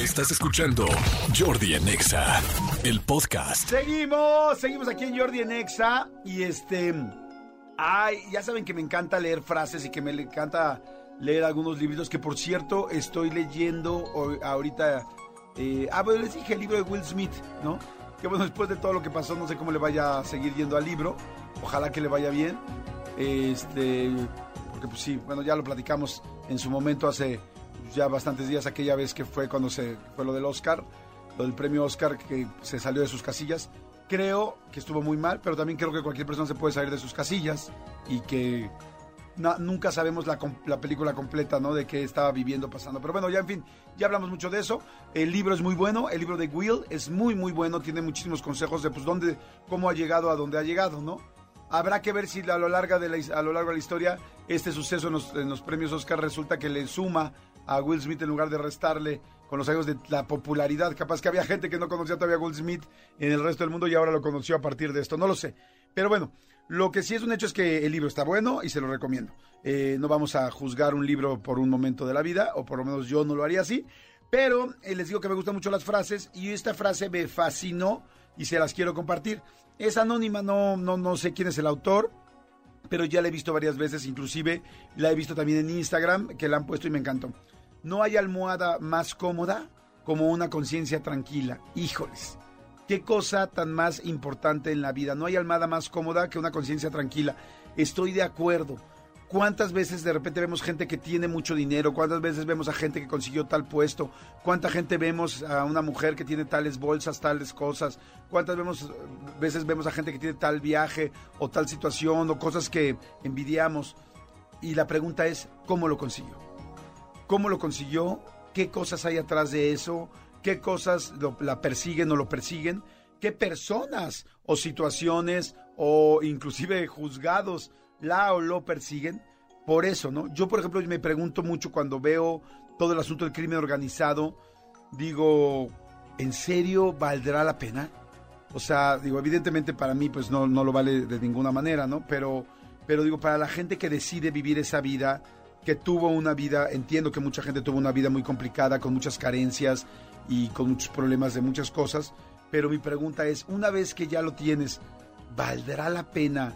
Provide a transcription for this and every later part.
Estás escuchando Jordi Anexa, el podcast. Seguimos, seguimos aquí en Jordi en Exa y este, ay, ya saben que me encanta leer frases y que me encanta leer algunos libros que por cierto estoy leyendo ahorita. eh, ah, bueno, les dije el libro de Will Smith, ¿no? Que bueno, después de todo lo que pasó, no sé cómo le vaya a seguir yendo al libro. Ojalá que le vaya bien. Este, porque pues sí, bueno, ya lo platicamos en su momento hace ya bastantes días, aquella vez que fue cuando se fue lo del Oscar, lo del premio Oscar que se salió de sus casillas. Creo que estuvo muy mal, pero también creo que cualquier persona se puede salir de sus casillas y que nunca sabemos la, la película completa, ¿no? De qué estaba viviendo, pasando. Pero bueno, ya en fin, ya hablamos mucho de eso. El libro es muy bueno, el libro de Will es muy, muy bueno, tiene muchísimos consejos de pues dónde, cómo ha llegado a donde ha llegado, ¿no? Habrá que ver si a lo, largo de la, a lo largo de la historia este suceso en los, en los premios Oscar resulta que le suma a Will Smith en lugar de restarle con los años de la popularidad. Capaz que había gente que no conocía todavía a Will Smith en el resto del mundo y ahora lo conoció a partir de esto. No lo sé. Pero bueno, lo que sí es un hecho es que el libro está bueno y se lo recomiendo. Eh, no vamos a juzgar un libro por un momento de la vida, o por lo menos yo no lo haría así. Pero eh, les digo que me gustan mucho las frases y esta frase me fascinó y se las quiero compartir. Es anónima, no, no, no sé quién es el autor, pero ya la he visto varias veces, inclusive la he visto también en Instagram, que la han puesto y me encantó. No hay almohada más cómoda como una conciencia tranquila. Híjoles, qué cosa tan más importante en la vida. No hay almohada más cómoda que una conciencia tranquila. Estoy de acuerdo. ¿Cuántas veces de repente vemos gente que tiene mucho dinero? ¿Cuántas veces vemos a gente que consiguió tal puesto? ¿Cuánta gente vemos a una mujer que tiene tales bolsas, tales cosas? ¿Cuántas veces vemos a gente que tiene tal viaje o tal situación o cosas que envidiamos? Y la pregunta es, ¿cómo lo consiguió? ¿Cómo lo consiguió? ¿Qué cosas hay atrás de eso? ¿Qué cosas lo- la persiguen o lo persiguen? ¿Qué personas o situaciones o inclusive juzgados la o lo persiguen? Por eso, ¿no? Yo, por ejemplo, me pregunto mucho cuando veo todo el asunto del crimen organizado, digo, ¿en serio valdrá la pena? O sea, digo, evidentemente para mí pues no, no lo vale de ninguna manera, ¿no? Pero, pero digo, para la gente que decide vivir esa vida, que tuvo una vida, entiendo que mucha gente tuvo una vida muy complicada, con muchas carencias y con muchos problemas de muchas cosas, pero mi pregunta es, una vez que ya lo tienes, ¿valdrá la pena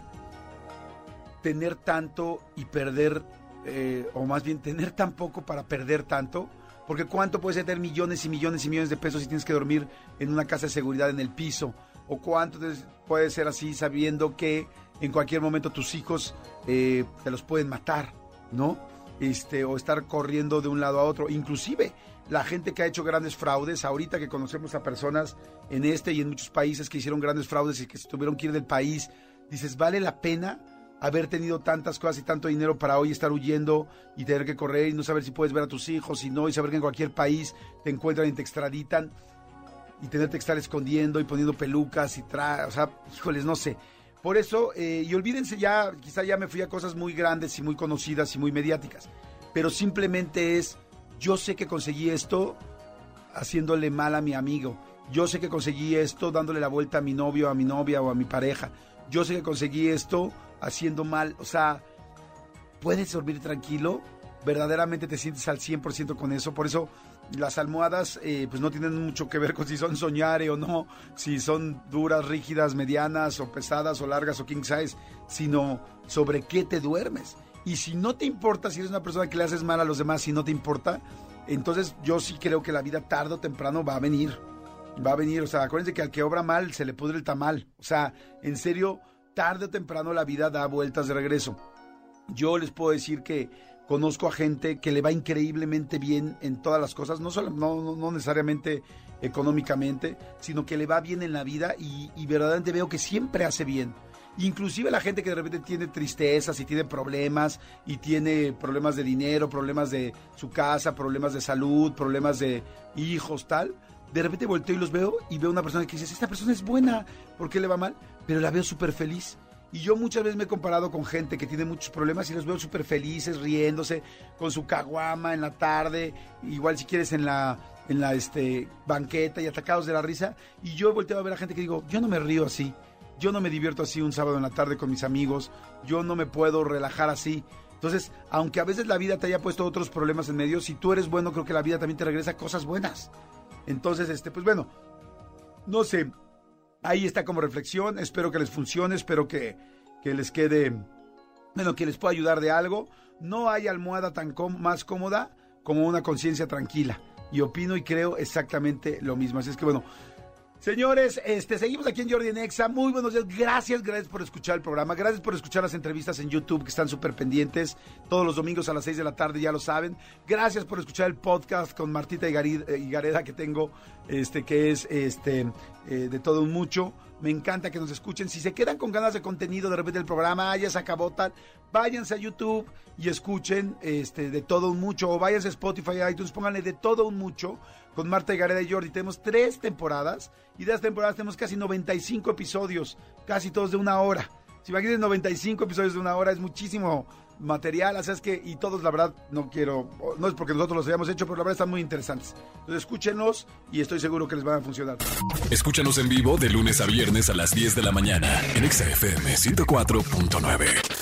tener tanto y perder, eh, o más bien tener tan poco para perder tanto? Porque cuánto puedes tener millones y millones y millones de pesos si tienes que dormir en una casa de seguridad en el piso, o cuánto puede ser así sabiendo que en cualquier momento tus hijos eh, te los pueden matar, ¿no? Este, o estar corriendo de un lado a otro. Inclusive la gente que ha hecho grandes fraudes, ahorita que conocemos a personas en este y en muchos países que hicieron grandes fraudes y que se tuvieron que ir del país, dices, ¿vale la pena haber tenido tantas cosas y tanto dinero para hoy estar huyendo y tener que correr y no saber si puedes ver a tus hijos y no, y saber que en cualquier país te encuentran y te extraditan y tenerte que estar escondiendo y poniendo pelucas y tra... O sea, híjoles, no sé. Por eso, eh, y olvídense ya, quizá ya me fui a cosas muy grandes y muy conocidas y muy mediáticas, pero simplemente es, yo sé que conseguí esto haciéndole mal a mi amigo, yo sé que conseguí esto dándole la vuelta a mi novio, a mi novia o a mi pareja, yo sé que conseguí esto haciendo mal, o sea, puedes dormir tranquilo, verdaderamente te sientes al 100% con eso, por eso las almohadas eh, pues no tienen mucho que ver con si son soñare o no, si son duras, rígidas, medianas o pesadas o largas o king size, sino sobre qué te duermes. Y si no te importa, si eres una persona que le haces mal a los demás, si no te importa, entonces yo sí creo que la vida tarde o temprano va a venir. Va a venir, o sea, acuérdense que al que obra mal se le pudre el tamal. O sea, en serio, tarde o temprano la vida da vueltas de regreso. Yo les puedo decir que conozco a gente que le va increíblemente bien en todas las cosas, no, solo, no, no, necesariamente económicamente, sino que le va bien en la vida y verdaderamente veo que siempre hace bien. Inclusive la gente que de repente tiene tristezas y tiene problemas y tiene problemas de dinero, problemas de su casa, problemas de salud, problemas de hijos, tal. De repente volteo y los veo y veo una persona que dice, esta persona es buena, ¿por qué le va mal? Pero la veo súper feliz. Y yo muchas veces me he comparado con gente que tiene muchos problemas y los veo súper felices, riéndose, con su caguama en la tarde, igual si quieres en la, en la este, banqueta y atacados de la risa. Y yo he volteado a ver a gente que digo, yo no me río así, yo no me divierto así un sábado en la tarde con mis amigos, yo no me puedo relajar así. Entonces, aunque a veces la vida te haya puesto otros problemas en medio, si tú eres bueno, creo que la vida también te regresa cosas buenas. Entonces, este, pues bueno, no sé, ahí está como reflexión, espero que les funcione, espero que, que les quede, bueno, que les pueda ayudar de algo. No hay almohada tan más cómoda como una conciencia tranquila. Y opino y creo exactamente lo mismo. Así es que bueno, Señores, este, seguimos aquí en Jordi Nexa. Muy buenos días. Gracias, gracias por escuchar el programa. Gracias por escuchar las entrevistas en YouTube que están súper pendientes. Todos los domingos a las 6 de la tarde, ya lo saben. Gracias por escuchar el podcast con Martita y Gareda que tengo, este, que es este, eh, de todo un mucho. Me encanta que nos escuchen. Si se quedan con ganas de contenido de repente del programa, ya se acabó váyanse a YouTube y escuchen este, de todo un mucho. O váyanse a Spotify, iTunes, pónganle de todo un mucho con Marta y Gareda y Jordi. Tenemos tres temporadas y de las temporadas tenemos casi 95 episodios, casi todos de una hora. Si imaginen 95 episodios de una hora, es muchísimo material, así es que, y todos la verdad no quiero, no es porque nosotros los hayamos hecho, pero la verdad están muy interesantes. Entonces escúchenlos y estoy seguro que les van a funcionar. Escúchanos en vivo de lunes a viernes a las 10 de la mañana en XFM 104.9.